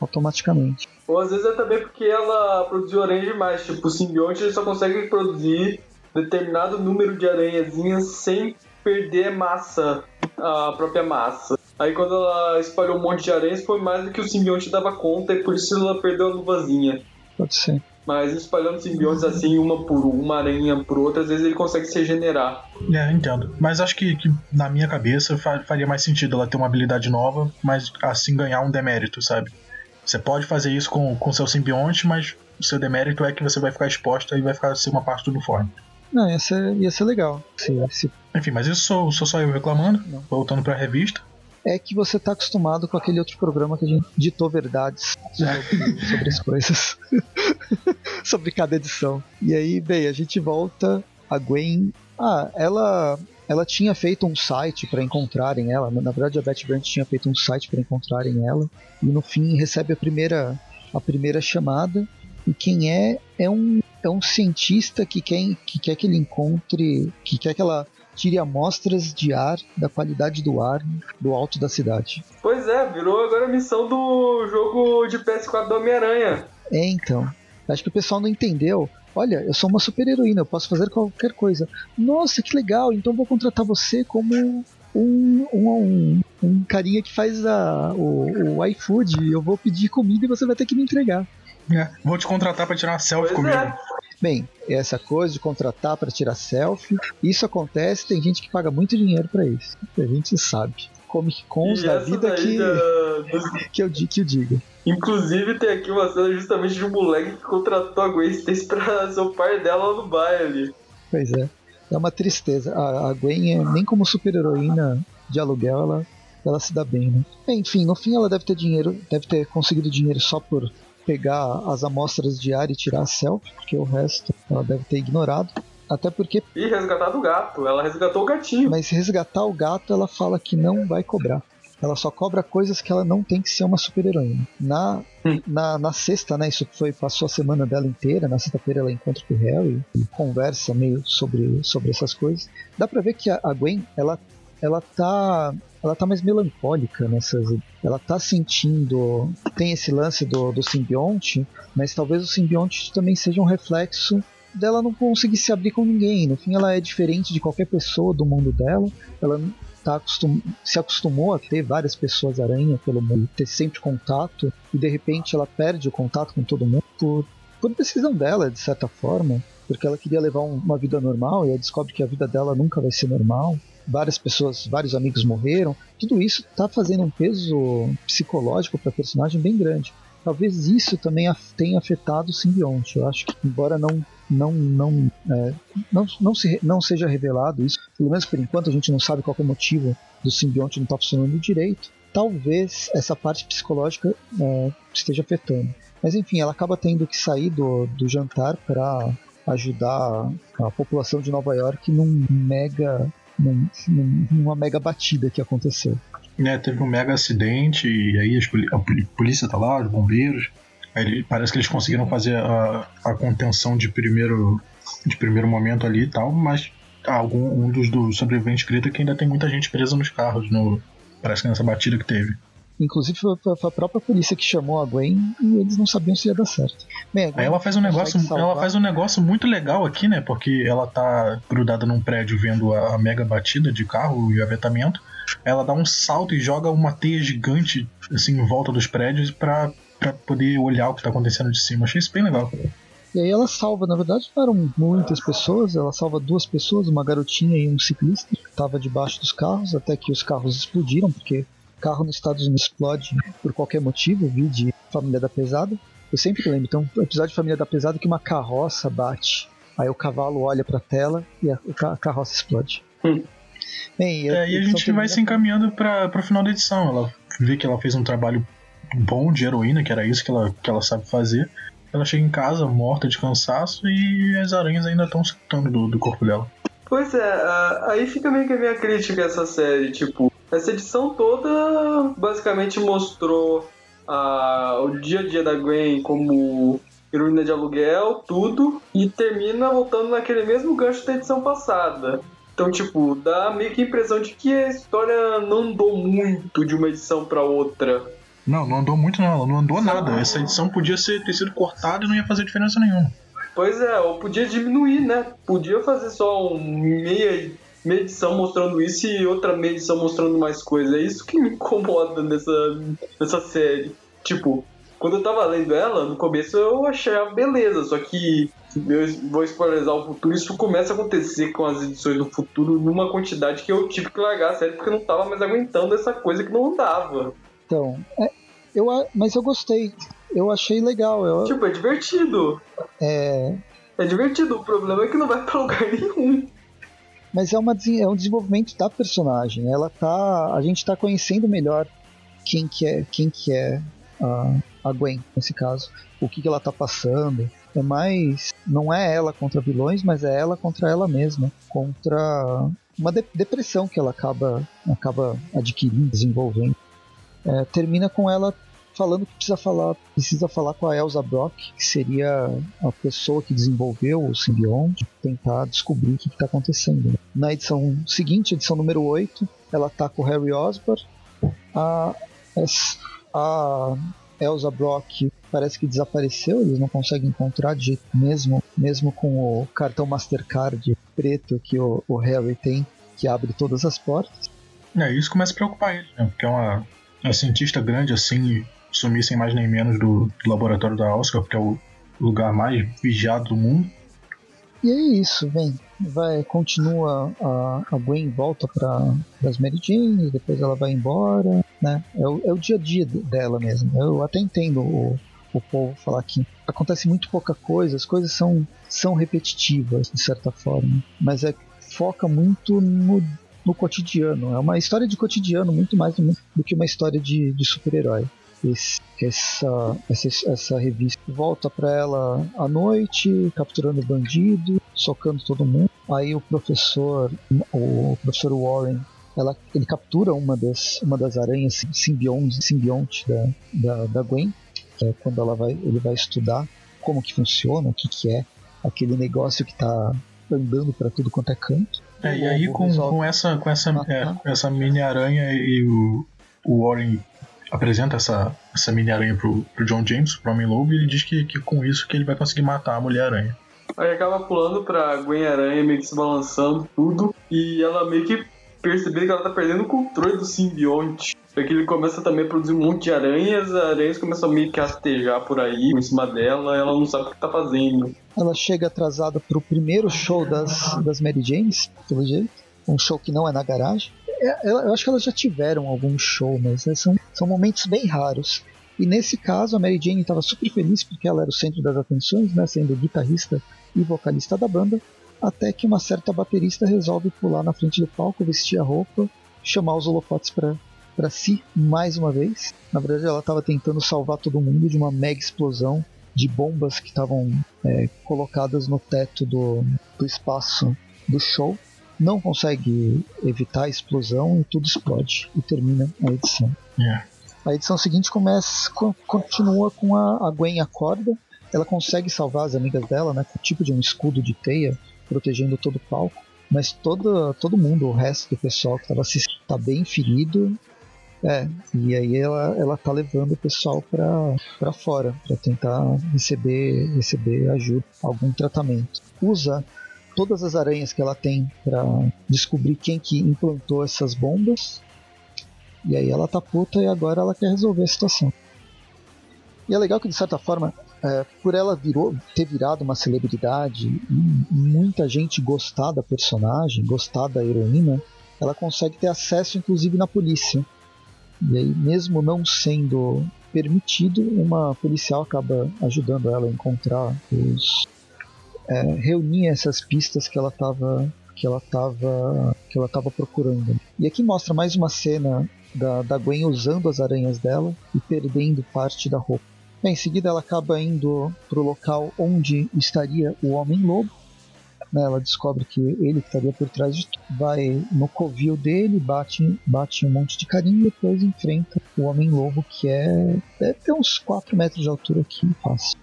automaticamente. Ou às vezes é também porque ela produziu aranha demais. Tipo, o simbionte só consegue produzir determinado número de aranhazinhas sem perder massa, a própria massa. Aí quando ela espalhou um monte de aranhas foi mais do que o simbionte dava conta e por isso ela perdeu a luvazinha. Pode ser. Mas espalhando simbiontes assim, uma por uma aranha por outra, às vezes ele consegue se regenerar. É, entendo. Mas acho que, que na minha cabeça faria mais sentido ela ter uma habilidade nova, mas assim ganhar um demérito, sabe? Você pode fazer isso com, com seu simbionte, mas o seu demérito é que você vai ficar exposta e vai ficar ser uma parte do uniforme. Não, ia ser, ia ser legal. Se, se... Enfim, mas isso sou, sou só eu reclamando, Não. voltando pra revista. É que você tá acostumado com aquele outro programa que a gente ditou verdades sobre, sobre as coisas. sobre cada edição. E aí, bem, a gente volta. A Gwen. Ah, ela ela tinha feito um site para encontrarem ela. Na verdade, a Betty Brant tinha feito um site para encontrarem ela. E no fim recebe a primeira, a primeira chamada. E quem é é um, é um cientista que quer, que quer que ele encontre, que quer que ela tire amostras de ar, da qualidade do ar do alto da cidade. Pois é, virou agora a missão do jogo de PS4 do Homem-Aranha. É, então. Acho que o pessoal não entendeu Olha, eu sou uma super heroína, eu posso fazer qualquer coisa. Nossa, que legal, então vou contratar você como um, um, um, um carinha que faz a, o, o iFood. Eu vou pedir comida e você vai ter que me entregar. É, vou te contratar para tirar uma selfie pois comigo. É. Bem, essa coisa de contratar para tirar selfie, isso acontece, tem gente que paga muito dinheiro para isso. A gente sabe. Comic Cons da vida que, da... que, eu, que eu diga. Inclusive tem aqui uma cena justamente de um moleque que contratou a Gwen Stacy pra ser o pai dela no baile. Pois é. É uma tristeza. A, a Gwen, é, nem como super-heroína de aluguel, ela, ela se dá bem, né? Enfim, no fim ela deve ter dinheiro, deve ter conseguido dinheiro só por pegar as amostras de ar e tirar a selfie, porque o resto ela deve ter ignorado. Até porque. E resgatar do gato. Ela resgatou o gatinho. Mas resgatar o gato, ela fala que não vai cobrar. Ela só cobra coisas que ela não tem que ser uma super-heroína. Na, hum. na, na sexta, né? Isso foi, passou a semana dela inteira. Na sexta-feira ela encontra com o Harry e conversa meio sobre, sobre essas coisas. Dá pra ver que a, a Gwen, ela, ela tá. Ela tá mais melancólica nessas. Ela tá sentindo. Tem esse lance do, do simbionte, mas talvez o simbionte também seja um reflexo dela não conseguir se abrir com ninguém. No fim, ela é diferente de qualquer pessoa do mundo dela. Ela tá acostum se acostumou a ter várias pessoas aranha pelo mundo, ter sempre contato, e de repente ela perde o contato com todo mundo por, por decisão dela, de certa forma, porque ela queria levar um, uma vida normal e ela descobre que a vida dela nunca vai ser normal. Várias pessoas, vários amigos morreram. Tudo isso tá fazendo um peso psicológico para a personagem bem grande. Talvez isso também tenha afetado o simbionte. Eu acho que, embora não não não, é, não, não, se, não seja revelado isso, pelo menos por enquanto a gente não sabe qual é o motivo do simbionte não estar tá funcionando direito, talvez essa parte psicológica é, esteja afetando. Mas enfim, ela acaba tendo que sair do, do jantar para ajudar a população de Nova York num mega num, numa mega batida que aconteceu. É, teve um mega acidente e aí a polícia tá lá, os bombeiros, Aí parece que eles conseguiram fazer a, a contenção de primeiro, de primeiro momento ali e tal, mas algum um dos, dos sobreviventes grita que ainda tem muita gente presa nos carros, no, parece que nessa batida que teve. Inclusive foi a própria polícia que chamou a Gwen e eles não sabiam se ia dar certo. Bem, Aí ela faz um negócio, ela faz um negócio muito legal aqui, né? Porque ela tá grudada num prédio vendo a, a mega batida de carro e aventamento. Ela dá um salto e joga uma teia gigante assim em volta dos prédios para para poder olhar o que tá acontecendo de cima. Achei isso bem legal. E aí ela salva, na verdade não eram muitas pessoas, ela salva duas pessoas, uma garotinha e um ciclista, que estava debaixo dos carros, até que os carros explodiram, porque carro nos Estados Unidos explode por qualquer motivo, vi de Família da Pesada. Eu sempre lembro, então, um episódio de Família da Pesada que uma carroça bate, aí o cavalo olha para a tela e a, a carroça explode. Hum. Bem, e, é, e a gente vai se encaminhando para o final da edição. Ela vê que ela fez um trabalho bom de heroína, que era isso que ela, que ela sabe fazer. Ela chega em casa morta de cansaço e as aranhas ainda estão saltando do, do corpo dela. Pois é, aí fica meio que a minha crítica a essa série, tipo, essa edição toda basicamente mostrou o dia a dia da Gwen como heroína de aluguel, tudo, e termina voltando naquele mesmo gancho da edição passada. Então, tipo, dá meio que a impressão de que a história não andou muito de uma edição para outra. Não, não andou muito não, não andou nada. Essa edição podia ser, ter sido cortada e não ia fazer diferença nenhuma. Pois é, ou podia diminuir, né? Podia fazer só um meia, meia edição mostrando isso e outra meia edição mostrando mais coisa. É isso que me incomoda nessa, nessa série. Tipo, quando eu tava lendo ela, no começo eu achei a beleza, só que eu vou spoilerizar o futuro, isso começa a acontecer com as edições do futuro numa quantidade que eu tive que largar a série porque eu não tava mais aguentando essa coisa que não andava. Então, é, eu, mas eu gostei. Eu achei legal. Eu... Tipo, é divertido. É. É divertido, o problema é que não vai pra lugar nenhum. Mas é, uma, é um desenvolvimento da personagem. Ela tá. A gente tá conhecendo melhor quem que é, quem que é a, a Gwen, nesse caso. O que, que ela tá passando. É mais. Não é ela contra vilões, mas é ela contra ela mesma. Contra uma de depressão que ela acaba, acaba adquirindo, desenvolvendo. É, termina com ela falando que precisa falar, precisa falar com a Elsa Brock, que seria a pessoa que desenvolveu o simbionte, tentar descobrir o que está acontecendo. Na edição seguinte, edição número 8, ela tá com o Harry Osborn. A, a Elsa Brock parece que desapareceu, eles não conseguem encontrar de jeito mesmo, mesmo com o cartão Mastercard preto que o, o Harry tem, que abre todas as portas. É, isso começa a preocupar ele, né? Porque é uma, uma cientista grande assim, sumir sem mais nem menos do, do laboratório da Oscar, que é o lugar mais vigiado do mundo. E é isso, vem. Vai, continua a, a Gwen volta para as Mary depois ela vai embora, né? É o, é o dia a dia dela mesmo. Eu até entendo o, o povo falar que acontece muito pouca coisa, as coisas são, são repetitivas de certa forma, mas é foca muito no, no cotidiano. É uma história de cotidiano muito mais do, que uma história de, de super-herói essa, essa, essa revista volta para ela à noite, capturando bandido, socando todo mundo. Aí o professor, o professor Warren, ela, ele captura uma das, uma das aranhas simbionte, simbionte da, da, da Gwen, é quando ela vai, ele vai estudar como que funciona, o que, que é aquele negócio que está andando para tudo quanto é canto. É, e aí com, com essa com essa, é, essa mini aranha e o, o Warren apresenta essa, essa mini-aranha pro, pro John James, pro Homem-Lobo, e ele diz que, que com isso que ele vai conseguir matar a Mulher-Aranha. Aí acaba pulando pra Gwen-Aranha, meio que se balançando tudo, e ela meio que percebe que ela tá perdendo o controle do simbionte. Porque ele começa também a produzir um monte de aranhas, as aranhas começam meio que a rastejar por aí, em cima dela, ela não sabe o que tá fazendo. Ela chega atrasada pro primeiro show das, das Mary Janes, pelo jeito. Um show que não é na garagem. É, eu acho que elas já tiveram algum show, mas né, são, são momentos bem raros. E nesse caso, a Mary Jane estava super feliz porque ela era o centro das atenções, né, sendo guitarrista e vocalista da banda, até que uma certa baterista resolve pular na frente do palco, vestir a roupa, chamar os holofotes para si mais uma vez. Na verdade, ela estava tentando salvar todo mundo de uma mega explosão de bombas que estavam é, colocadas no teto do, do espaço do show não consegue evitar a explosão e tudo explode e termina a edição. Yeah. A edição seguinte começa, continua com a, a Gwen acorda, ela consegue salvar as amigas dela, né, com tipo de um escudo de teia protegendo todo o palco, mas todo, todo mundo, o resto do pessoal que estava assistindo, está bem ferido. É, e aí ela, ela tá levando o pessoal para fora para tentar receber receber ajuda, algum tratamento. Usa todas as aranhas que ela tem para descobrir quem que implantou essas bombas. E aí ela tá puta e agora ela quer resolver a situação. E é legal que de certa forma, é, por ela virou, ter virado uma celebridade muita gente gostar da personagem, gostar da heroína, ela consegue ter acesso inclusive na polícia. E aí, mesmo não sendo permitido, uma policial acaba ajudando ela a encontrar os, é, reunir essas pistas que ela estava que ela estava que ela tava procurando. E aqui mostra mais uma cena da, da Gwen usando as aranhas dela e perdendo parte da roupa. Bem, em seguida ela acaba indo para o local onde estaria o Homem-Lobo. Né, ela descobre que ele que estaria por trás de tudo, vai no covil dele, bate, bate um monte de carinho e depois enfrenta o Homem-Lobo, que é. deve ter uns 4 metros de altura aqui, fácil.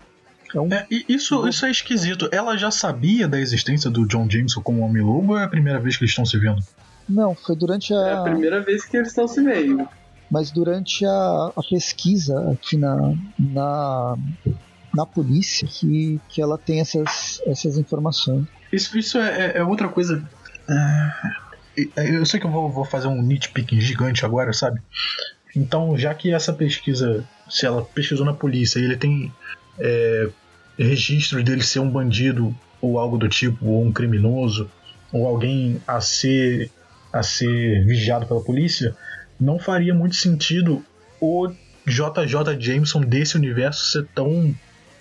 Então, é, isso, isso é esquisito. Ela já sabia da existência do John Jameson como Homem-Lobo ou é a primeira vez que eles estão se vendo? Não, foi durante a. É a primeira vez que eles estão se vendo. Mas durante a, a pesquisa aqui na, na, na polícia que, que ela tem essas, essas informações. Isso, isso é, é, é outra coisa. É, eu sei que eu vou, vou fazer um nitpicking gigante agora, sabe? Então, já que essa pesquisa, se ela pesquisou na polícia e ele tem é, registros dele ser um bandido ou algo do tipo, ou um criminoso, ou alguém a ser, a ser vigiado pela polícia, não faria muito sentido o JJ Jameson desse universo ser tão,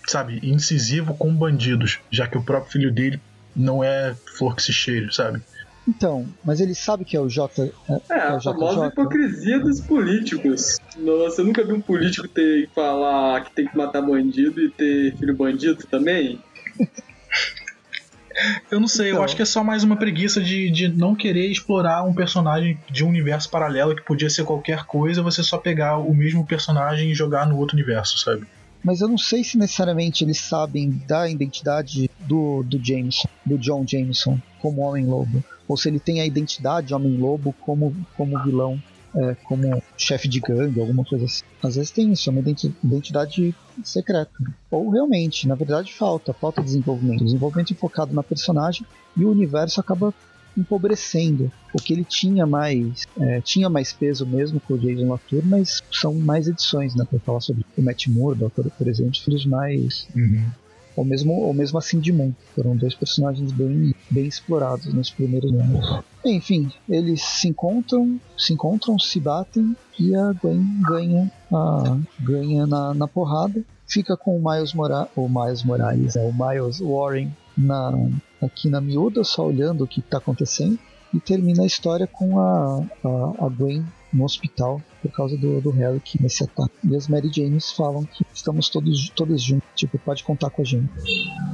sabe, incisivo com bandidos, já que o próprio filho dele não é flor que se cheire, sabe? Então, mas ele sabe que é o J. É, é a famosa hipocrisia dos políticos. Você nunca viu um político ter que falar que tem que matar bandido e ter filho bandido também? Eu não sei, então, eu acho que é só mais uma preguiça de, de não querer explorar um personagem de um universo paralelo que podia ser qualquer coisa, você só pegar o mesmo personagem e jogar no outro universo, sabe? Mas eu não sei se necessariamente eles sabem da identidade do, do Jameson, do John Jameson, como Homem-Lobo. Ou se ele tem a identidade de Homem-Lobo como, como vilão é, como chefe de gangue, alguma coisa assim. Às vezes tem isso, é uma identidade secreta. Ou realmente, na verdade, falta, falta desenvolvimento. Desenvolvimento focado na personagem e o universo acaba empobrecendo. O que ele tinha mais é, tinha mais peso mesmo com o Jason Latour, mas são mais edições, né? Para falar sobre o Matt Murdock, por exemplo, os mais uhum ou mesmo, ou mesmo assim de Moon. Foram dois personagens bem, bem explorados nos primeiros anos. Enfim, eles se encontram, se encontram, se batem e a Gwen ganha, a, ganha na, na porrada. Fica com o Miles, Mora o Miles Morales, é, o Miles Warren na, aqui na miúda, só olhando o que está acontecendo. E termina a história com a, a, a Gwen no hospital por causa do, do Harry que nesse ataque. E as Mary Janes falam que estamos todos, todos juntos, tipo, pode contar com a gente.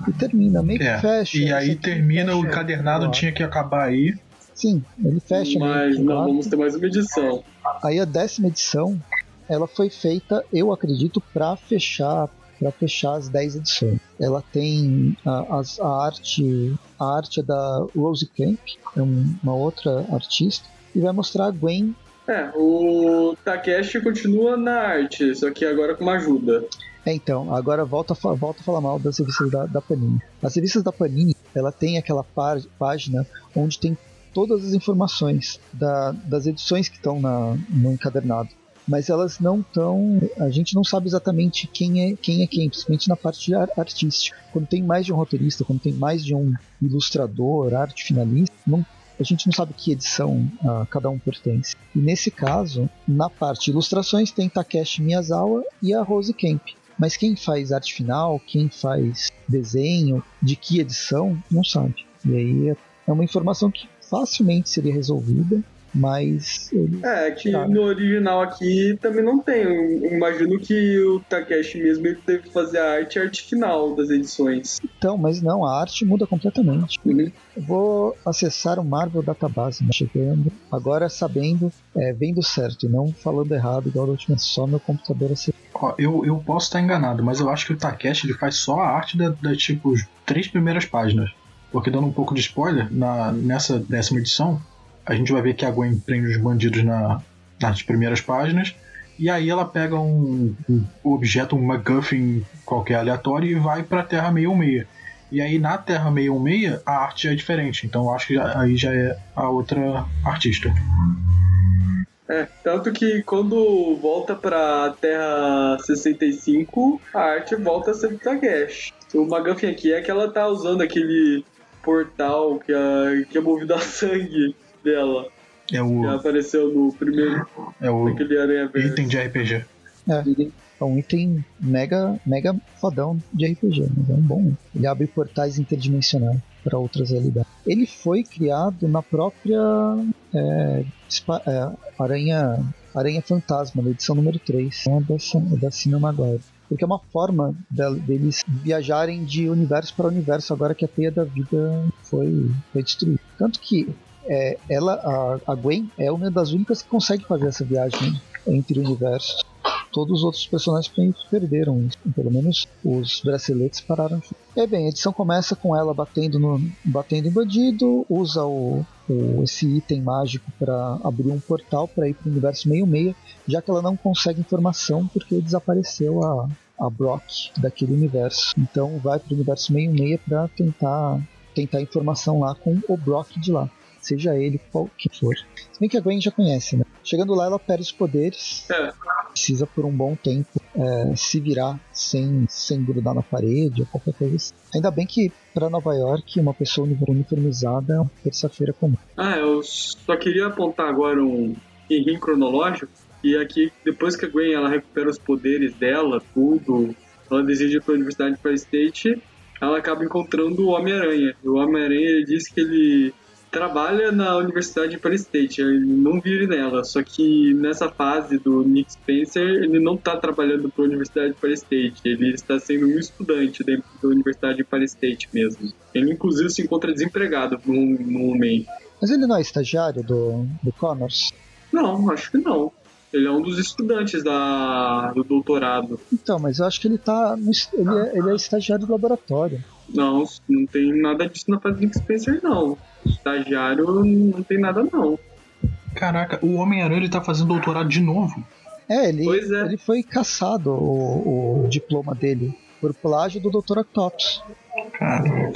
E termina, meio que é. fecha. E aí termina, o encadernado tinha que acabar aí. Sim, ele fecha. Mas não, vamos ter mais uma edição. Aí a décima edição, ela foi feita, eu acredito, para fechar para fechar as 10 edições. Ela tem a, a, a, arte a arte é da Rose Camp, é um, uma outra artista, e vai mostrar a Gwen é, o Takeshi continua na arte, só que agora com uma ajuda. É, então, agora volta, volta a falar mal das revistas da, da Panini. As revistas da Panini, ela tem aquela pá página onde tem todas as informações da, das edições que estão no encadernado. Mas elas não estão. A gente não sabe exatamente quem é quem, é quem principalmente na parte artística. Quando tem mais de um roteirista, quando tem mais de um ilustrador, arte finalista, não a gente não sabe que edição uh, cada um pertence. E nesse caso, na parte ilustrações tem Takeshi Miyazawa e a Rose Kemp. Mas quem faz arte final, quem faz desenho, de que edição, não sabe. E aí é, é uma informação que facilmente seria resolvida mas. É, que no original aqui também não tem. Eu imagino que o Takeshi mesmo ele teve que fazer a arte a arte final das edições. Então, mas não, a arte muda completamente. Uhum. Eu vou acessar o Marvel Database, né, chegando, agora sabendo, é, vendo certo e não falando errado, igual da última, só meu computador acessou. Eu, eu posso estar enganado, mas eu acho que o Takeshi ele faz só a arte da, da tipo, três primeiras páginas. Porque dando um pouco de spoiler, na, nessa décima edição, a gente vai ver que a Gwen prende os bandidos na, nas primeiras páginas. E aí ela pega um, um objeto, um MacGuffin qualquer aleatório e vai para a Terra 616. E aí na Terra 616 a arte é diferente. Então acho que já, aí já é a outra artista. É, tanto que quando volta pra Terra 65, a arte volta a ser Takeshi. O McGuffin aqui é que ela tá usando aquele portal que é, que é movido a sangue dela. É o. Que apareceu no primeiro. É o. Aranha Verde. Item de RPG. É. É um item mega, mega fodão de RPG, mas é um bom. Ele abre portais interdimensionais para outras realidades. Ele foi criado na própria é, é, Aranha, Aranha Fantasma, na edição número 3, é da, da Cinema Maguire porque é uma forma deles viajarem de universo para universo agora que a teia da vida foi, foi destruído. Tanto que é, ela, a, a Gwen, é uma das únicas que consegue fazer essa viagem entre universos. Todos os outros personagens perderam isso. Pelo menos os braceletes pararam. É bem, a edição começa com ela batendo, no, batendo em bandido, usa o, o esse item mágico para abrir um portal para ir para o universo meio-meia, já que ela não consegue informação porque desapareceu a, a Brock daquele universo. Então vai para o universo meio-meia para tentar tentar informação lá com o Brock de lá seja ele qual que for. Se bem que a Gwen já conhece, né? Chegando lá, ela perde os poderes. É. Precisa por um bom tempo é, se virar sem, sem grudar na parede ou qualquer coisa assim. Ainda bem que para Nova York uma pessoa uniformizada é uma terça-feira comum. Ah, eu só queria apontar agora um erro cronológico. E aqui, depois que a Gwen ela recupera os poderes dela, tudo, ela deseja ir para a Universidade de State, ela acaba encontrando o Homem-Aranha. O Homem-Aranha diz que ele trabalha na Universidade de Paris State, ele não vive nela, só que nessa fase do Nick Spencer, ele não está trabalhando para a Universidade de Paris State, ele está sendo um estudante dentro da Universidade de Paris State mesmo. Ele inclusive se encontra desempregado no, no momento. Mas ele não é estagiário do, do Connors? Não, acho que não. Ele é um dos estudantes da, do doutorado. Então, mas eu acho que ele tá. No, ele, é, ele é estagiário do laboratório. Não, não tem nada disso na fase Nick Spencer, não. Estagiário não tem nada, não. Caraca, o Homem-Aranha ele tá fazendo doutorado de novo. É, ele, é. ele foi caçado o, o diploma dele por plágio do Dr. Octopus. Caraca.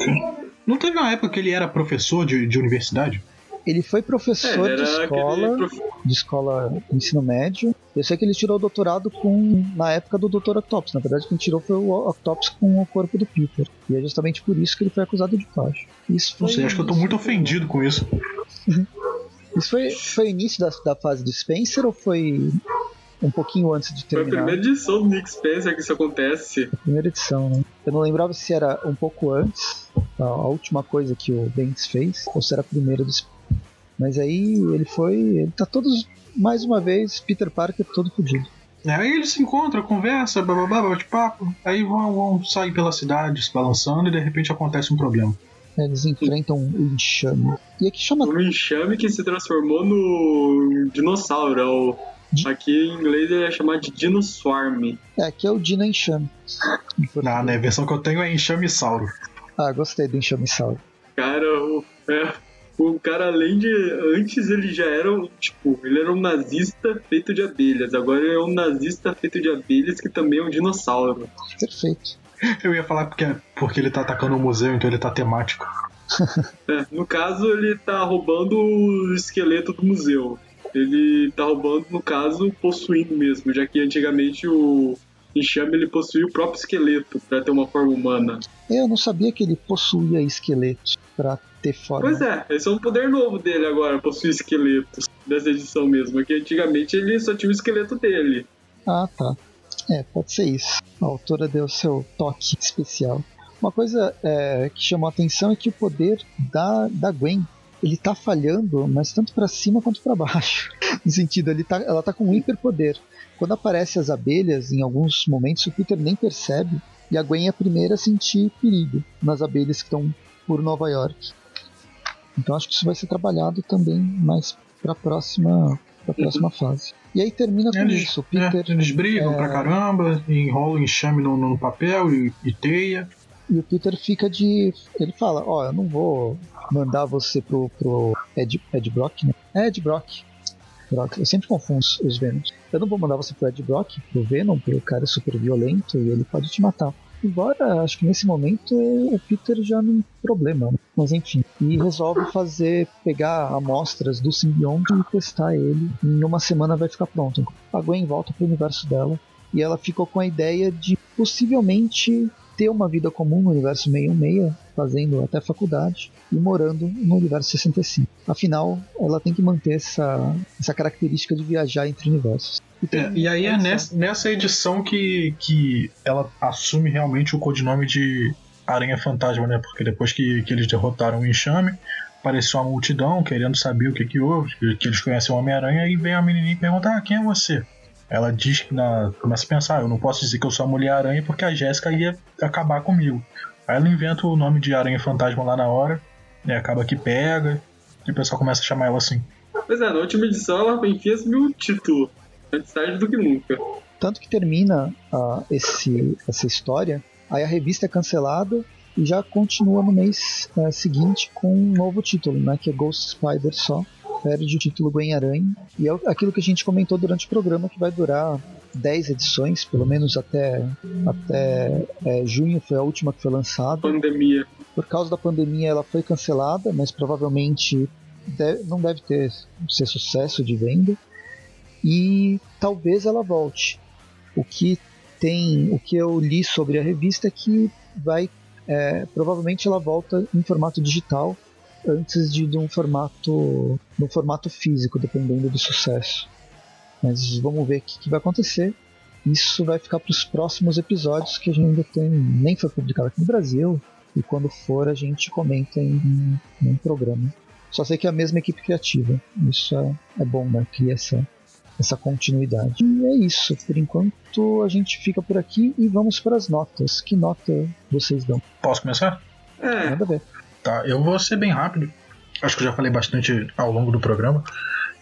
Não teve uma época que ele era professor de, de universidade? Ele foi professor é, de escola, prof... de escola ensino médio. Eu sei que ele tirou o doutorado com na época do Dr. Octopus. Na verdade, quem tirou foi o Octopus com o corpo do Peter. E é justamente por isso que ele foi acusado de plágio. Isso foi, Não sei, acho que eu tô muito ofendido com isso. isso foi, foi o início da, da fase do Spencer ou foi um pouquinho antes de terminar. Foi a primeira edição do Nick Spencer que isso acontece. A primeira edição, né? Eu não lembrava se era um pouco antes, a, a última coisa que o Bendis fez, ou se era a primeira do Spencer. Mas aí ele foi. Ele tá todos. Mais uma vez, Peter Parker todo fodido. É, aí eles se encontram, conversa, bababá, bate-papo. Aí vão, vão sair pela cidade se balançando e de repente acontece um problema. É, eles enfrentam o enxame. E aqui chama. O enxame que se transformou no dinossauro. É o... Aqui em inglês ele é chamado de Dinoswarm. É, aqui é o Dino Enxame. Ah, né? A versão que eu tenho é Enxame Sauro. Ah, gostei do Enxame Sauro. Cara, o, é, o cara, além de. Antes ele já era um. Tipo, ele era um nazista feito de abelhas. Agora ele é um nazista feito de abelhas que também é um dinossauro. Perfeito. Eu ia falar porque, porque ele tá atacando o museu, então ele tá temático. é, no caso, ele tá roubando o esqueleto do museu. Ele tá roubando, no caso, possuindo mesmo, já que antigamente o enxame ele possuía o próprio esqueleto para ter uma forma humana. Eu não sabia que ele possuía esqueletos para ter forma. Pois é, esse é um poder novo dele agora, possuir esqueletos. Dessa edição mesmo, que antigamente ele só tinha o esqueleto dele. Ah, tá. É, pode ser isso. A autora deu seu toque especial. Uma coisa é, que chamou a atenção é que o poder da, da Gwen ele tá falhando, mas tanto para cima quanto para baixo. no sentido, ele tá, ela tá com um hiperpoder. Quando aparecem as abelhas, em alguns momentos o Peter nem percebe, e a Gwen é a primeira a sentir perigo nas abelhas que estão por Nova York. Então acho que isso vai ser trabalhado também mais para a próxima, pra próxima fase. E aí termina com eles, isso. Peter, é, eles brigam é... pra caramba, enrolam enxame no, no papel e, e, teia. E o Peter fica de. Ele fala: Ó, oh, eu não vou mandar você pro, pro Ed, Ed Brock, né? É Ed Brock. Brock. Eu sempre confundo os Venoms. Eu não vou mandar você pro Ed Brock, pro Venom, porque o cara é super violento e ele pode te matar. Embora acho que nesse momento o Peter já não tem problema, mas enfim. E resolve fazer, pegar amostras do simbionte e testar ele. Em uma semana vai ficar pronto. A Gwen volta pro universo dela e ela ficou com a ideia de possivelmente ter uma vida comum no universo 616, fazendo até faculdade e morando no universo 65. Afinal, ela tem que manter essa, essa característica de viajar entre universos. É, e aí é nessa, nessa edição que, que ela assume realmente o codinome de Aranha Fantasma, né? Porque depois que, que eles derrotaram o enxame, apareceu uma multidão querendo saber o que, que houve, que, que eles conhecem o Homem-Aranha, e vem a menininha e pergunta: ah, quem é você? Ela diz que na, começa a pensar: eu não posso dizer que eu sou a Mulher-Aranha porque a Jéssica ia acabar comigo. Aí ela inventa o nome de Aranha Fantasma lá na hora E acaba que pega e o pessoal começa a chamar ela assim. Pois é, na última edição ela enfim assumiu o título. Antes tarde do que nunca. Tanto que termina uh, esse, essa história, aí a revista é cancelada e já continua no mês uh, seguinte com um novo título, né, que é Ghost Spider só. Perde o título Gwen-Aranha. E é aquilo que a gente comentou durante o programa, que vai durar 10 edições, pelo menos até, até é, junho foi a última que foi lançada. Pandemia. Por causa da pandemia ela foi cancelada, mas provavelmente deve, não deve ter ser sucesso de venda. E talvez ela volte. O que tem, o que eu li sobre a revista é que vai é, provavelmente ela volta em formato digital antes de, de um formato no formato físico, dependendo do sucesso. Mas vamos ver o que, que vai acontecer. Isso vai ficar para os próximos episódios que a gente ainda tem, nem foi publicado aqui no Brasil. E quando for, a gente comenta em, em um programa. Só sei que é a mesma equipe criativa. Isso é, é bom, né? Cria essa, essa continuidade. E é isso. Por enquanto a gente fica por aqui e vamos para as notas. Que nota vocês dão? Posso começar? É. Nada a ver. Tá, eu vou ser bem rápido. Acho que eu já falei bastante ao longo do programa.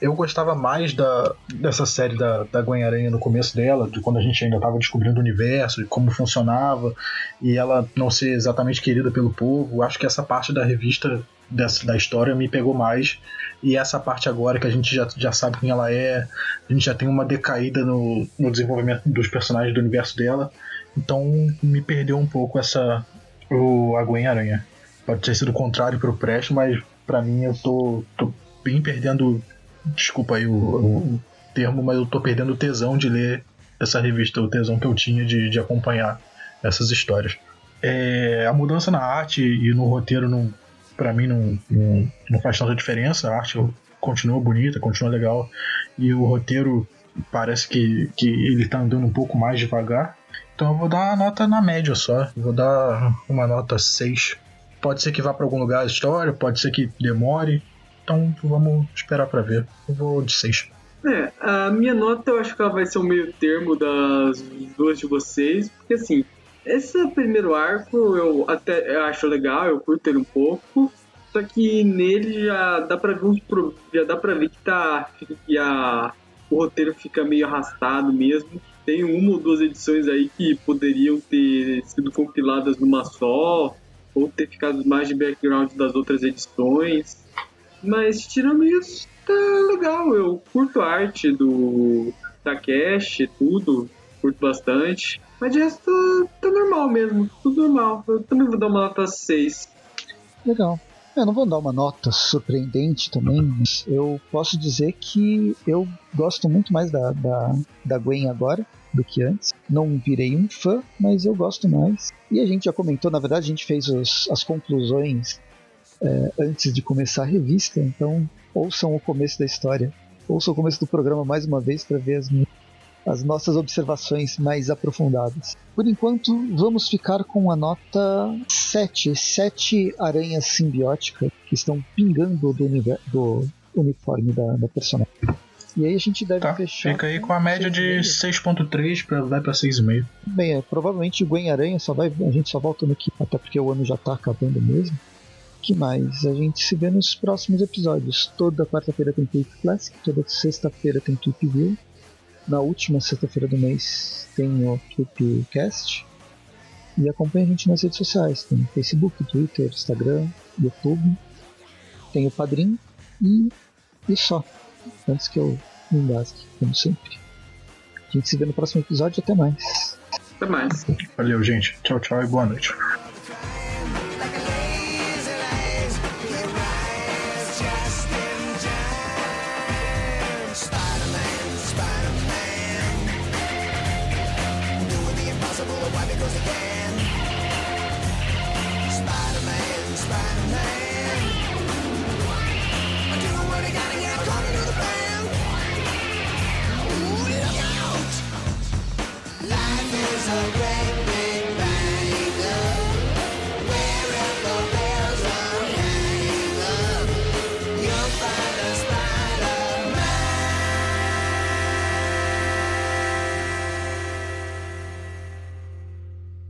Eu gostava mais da, dessa série da, da Gwen-Aranha no começo dela, de quando a gente ainda estava descobrindo o universo e como funcionava, e ela não ser exatamente querida pelo povo. Acho que essa parte da revista dessa, da história me pegou mais. E essa parte agora que a gente já, já sabe quem ela é, a gente já tem uma decaída no, no desenvolvimento dos personagens do universo dela. Então me perdeu um pouco essa o, a Gwen-Aranha. Pode ter sido o contrário pro Presto, mas para mim eu tô, tô bem perdendo desculpa aí o, o, termo, mas eu tô perdendo o tesão de ler essa revista, o tesão que eu tinha de, de acompanhar essas histórias. É, a mudança na arte e no roteiro, não, para mim, não, não, não, faz tanta diferença. A arte continua bonita, continua legal, e o roteiro parece que, que ele tá andando um pouco mais devagar. Então eu vou dar uma nota na média só. Vou dar uma nota 6. Pode ser que vá para algum lugar a história, pode ser que demore, então vamos esperar para ver. Eu vou de 6. É, a minha nota eu acho que ela vai ser o meio termo das duas de vocês, porque assim, esse primeiro arco eu até eu acho legal, eu curto ele um pouco, só que nele já dá pra ver uns, já dá pra ver que tá que a, o roteiro fica meio arrastado mesmo. Tem uma ou duas edições aí que poderiam ter sido compiladas numa só, ou ter ficado mais de background das outras edições. Mas tirando isso, tá legal. Eu curto a arte do Takeshi, tudo. Curto bastante. Mas de resto tá, normal mesmo. Tudo normal. Eu também vou dar uma nota 6. Legal. Eu não vou dar uma nota surpreendente também, mas eu posso dizer que eu gosto muito mais da, da, da Gwen agora do que antes. Não virei um fã, mas eu gosto mais. E a gente já comentou, na verdade, a gente fez os, as conclusões é, antes de começar a revista, então ouçam o começo da história, ouçam o começo do programa mais uma vez para ver as, as nossas observações mais aprofundadas. Por enquanto, vamos ficar com a nota 7, 7 aranhas simbióticas que estão pingando do, do uniforme da, da personagem. E aí a gente deve tá, fechar. Fica aí com a média de 6.3 para vai para 6,5. Bem, é, provavelmente o Gwen Aranha só vai. A gente só volta no que. Até porque o ano já tá acabando mesmo que mais? A gente se vê nos próximos episódios. Toda quarta-feira tem Tweep Classic, toda sexta-feira tem Tweep View. Na última sexta-feira do mês tem o Tweep Cast. E acompanha a gente nas redes sociais. Tem Facebook, Twitter, Instagram, YouTube. Tem o Padrim e, e só. Antes que eu me engasgue, como sempre. A gente se vê no próximo episódio. Até mais. Até mais. Valeu, gente. Tchau, tchau e boa noite.